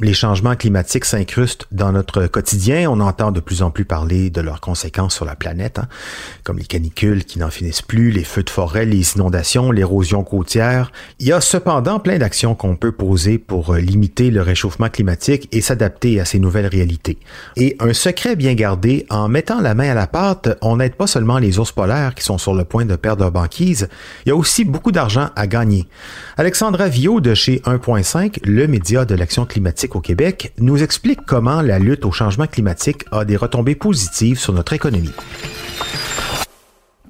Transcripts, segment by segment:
les changements climatiques s'incrustent dans notre quotidien. On entend de plus en plus parler de leurs conséquences sur la planète, hein, comme les canicules qui n'en finissent plus, les feux de forêt, les inondations, l'érosion côtière. Il y a cependant plein d'actions qu'on peut poser pour euh, limiter le réchauffement climatique et s'adapter à ces nouvelles réalités. Et un secret bien gardé, en mettant la main à la pâte, on n'aide pas seulement les ours polaires qui sont sur le point de perdre leur banquise, il y a aussi beaucoup d'argent à gagner. Alexandra Vio de chez 1.5, le média de l'action climatique au Québec, nous explique comment la lutte au changement climatique a des retombées positives sur notre économie.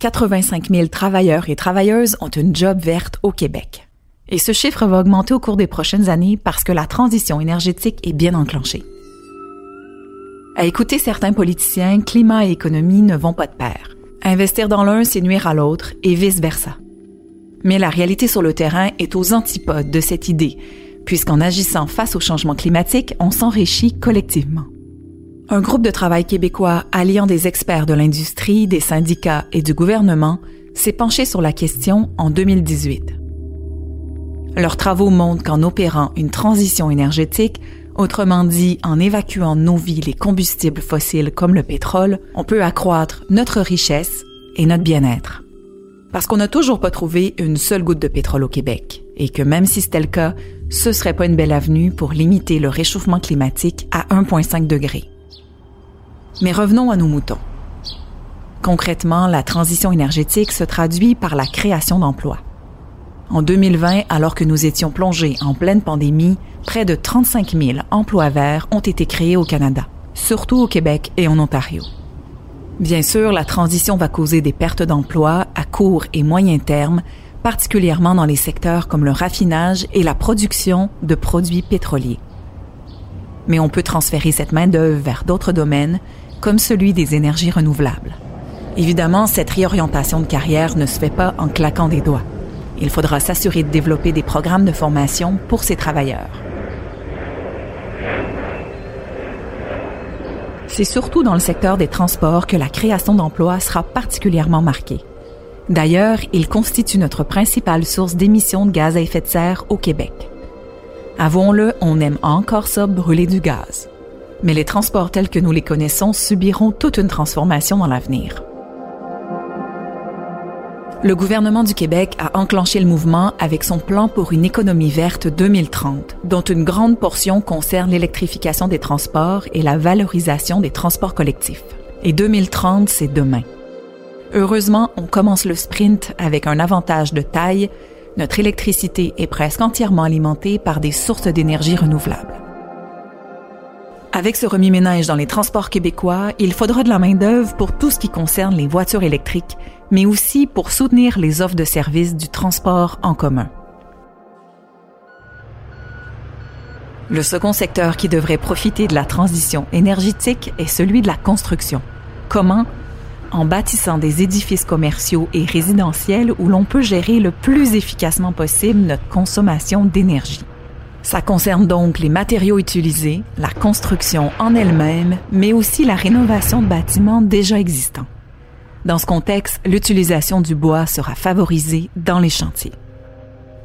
85 000 travailleurs et travailleuses ont une job verte au Québec. Et ce chiffre va augmenter au cours des prochaines années parce que la transition énergétique est bien enclenchée. À écouter certains politiciens, climat et économie ne vont pas de pair. Investir dans l'un, c'est nuire à l'autre et vice-versa. Mais la réalité sur le terrain est aux antipodes de cette idée puisqu'en agissant face au changement climatique, on s'enrichit collectivement. Un groupe de travail québécois alliant des experts de l'industrie, des syndicats et du gouvernement s'est penché sur la question en 2018. Leurs travaux montrent qu'en opérant une transition énergétique, autrement dit en évacuant nos vies les combustibles fossiles comme le pétrole, on peut accroître notre richesse et notre bien-être. Parce qu'on n'a toujours pas trouvé une seule goutte de pétrole au Québec, et que même si c'était le cas, ce serait pas une belle avenue pour limiter le réchauffement climatique à 1,5 degré. Mais revenons à nos moutons. Concrètement, la transition énergétique se traduit par la création d'emplois. En 2020, alors que nous étions plongés en pleine pandémie, près de 35 000 emplois verts ont été créés au Canada, surtout au Québec et en Ontario. Bien sûr, la transition va causer des pertes d'emplois à court et moyen terme, particulièrement dans les secteurs comme le raffinage et la production de produits pétroliers. Mais on peut transférer cette main-d'œuvre vers d'autres domaines, comme celui des énergies renouvelables. Évidemment, cette réorientation de carrière ne se fait pas en claquant des doigts. Il faudra s'assurer de développer des programmes de formation pour ces travailleurs. C'est surtout dans le secteur des transports que la création d'emplois sera particulièrement marquée. D'ailleurs, il constitue notre principale source d'émissions de gaz à effet de serre au Québec. Avouons-le, on aime encore ça brûler du gaz. Mais les transports tels que nous les connaissons subiront toute une transformation dans l'avenir. Le gouvernement du Québec a enclenché le mouvement avec son plan pour une économie verte 2030, dont une grande portion concerne l'électrification des transports et la valorisation des transports collectifs. Et 2030, c'est demain. Heureusement, on commence le sprint avec un avantage de taille. Notre électricité est presque entièrement alimentée par des sources d'énergie renouvelables. Avec ce remis-ménage dans les transports québécois, il faudra de la main-d'œuvre pour tout ce qui concerne les voitures électriques, mais aussi pour soutenir les offres de services du transport en commun. Le second secteur qui devrait profiter de la transition énergétique est celui de la construction. Comment En bâtissant des édifices commerciaux et résidentiels où l'on peut gérer le plus efficacement possible notre consommation d'énergie. Ça concerne donc les matériaux utilisés, la construction en elle-même, mais aussi la rénovation de bâtiments déjà existants. Dans ce contexte, l'utilisation du bois sera favorisée dans les chantiers.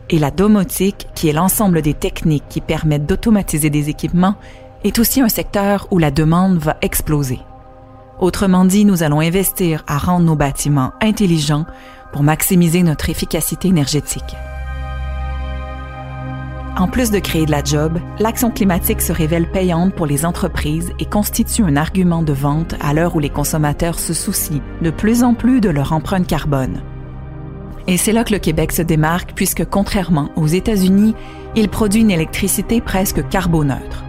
Et la domotique, qui est l'ensemble des techniques qui permettent d'automatiser des équipements, est aussi un secteur où la demande va exploser. Autrement dit, nous allons investir à rendre nos bâtiments intelligents pour maximiser notre efficacité énergétique. En plus de créer de la job, l'action climatique se révèle payante pour les entreprises et constitue un argument de vente à l'heure où les consommateurs se soucient de plus en plus de leur empreinte carbone. Et c'est là que le Québec se démarque puisque contrairement aux États-Unis, il produit une électricité presque carboneutre.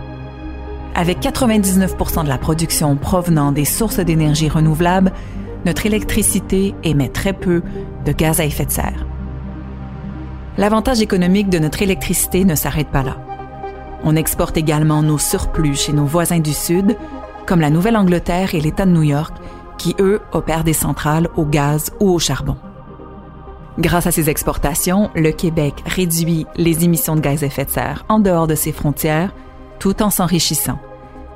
Avec 99% de la production provenant des sources d'énergie renouvelables, notre électricité émet très peu de gaz à effet de serre. L'avantage économique de notre électricité ne s'arrête pas là. On exporte également nos surplus chez nos voisins du Sud, comme la Nouvelle-Angleterre et l'État de New York, qui, eux, opèrent des centrales au gaz ou au charbon. Grâce à ces exportations, le Québec réduit les émissions de gaz à effet de serre en dehors de ses frontières, tout en s'enrichissant.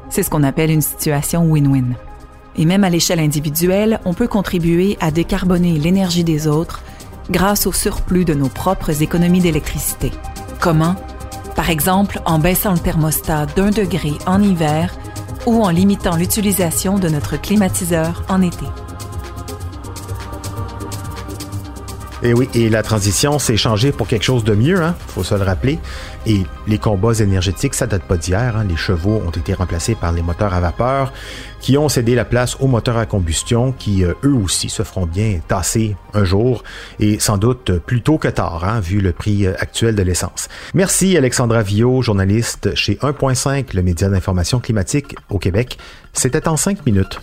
C'est ce qu'on appelle une situation win-win. Et même à l'échelle individuelle, on peut contribuer à décarboner l'énergie des autres grâce au surplus de nos propres économies d'électricité. Comment? Par exemple, en baissant le thermostat d'un degré en hiver ou en limitant l'utilisation de notre climatiseur en été. Et oui, et la transition s'est changée pour quelque chose de mieux, hein, faut se le rappeler. Et les combats énergétiques, ça date pas d'hier. Hein. Les chevaux ont été remplacés par les moteurs à vapeur, qui ont cédé la place aux moteurs à combustion, qui euh, eux aussi se feront bien tasser un jour, et sans doute plus tôt que tard, hein, vu le prix euh, actuel de l'essence. Merci Alexandra Vio, journaliste chez 1.5, le média d'information climatique au Québec. C'était en cinq minutes.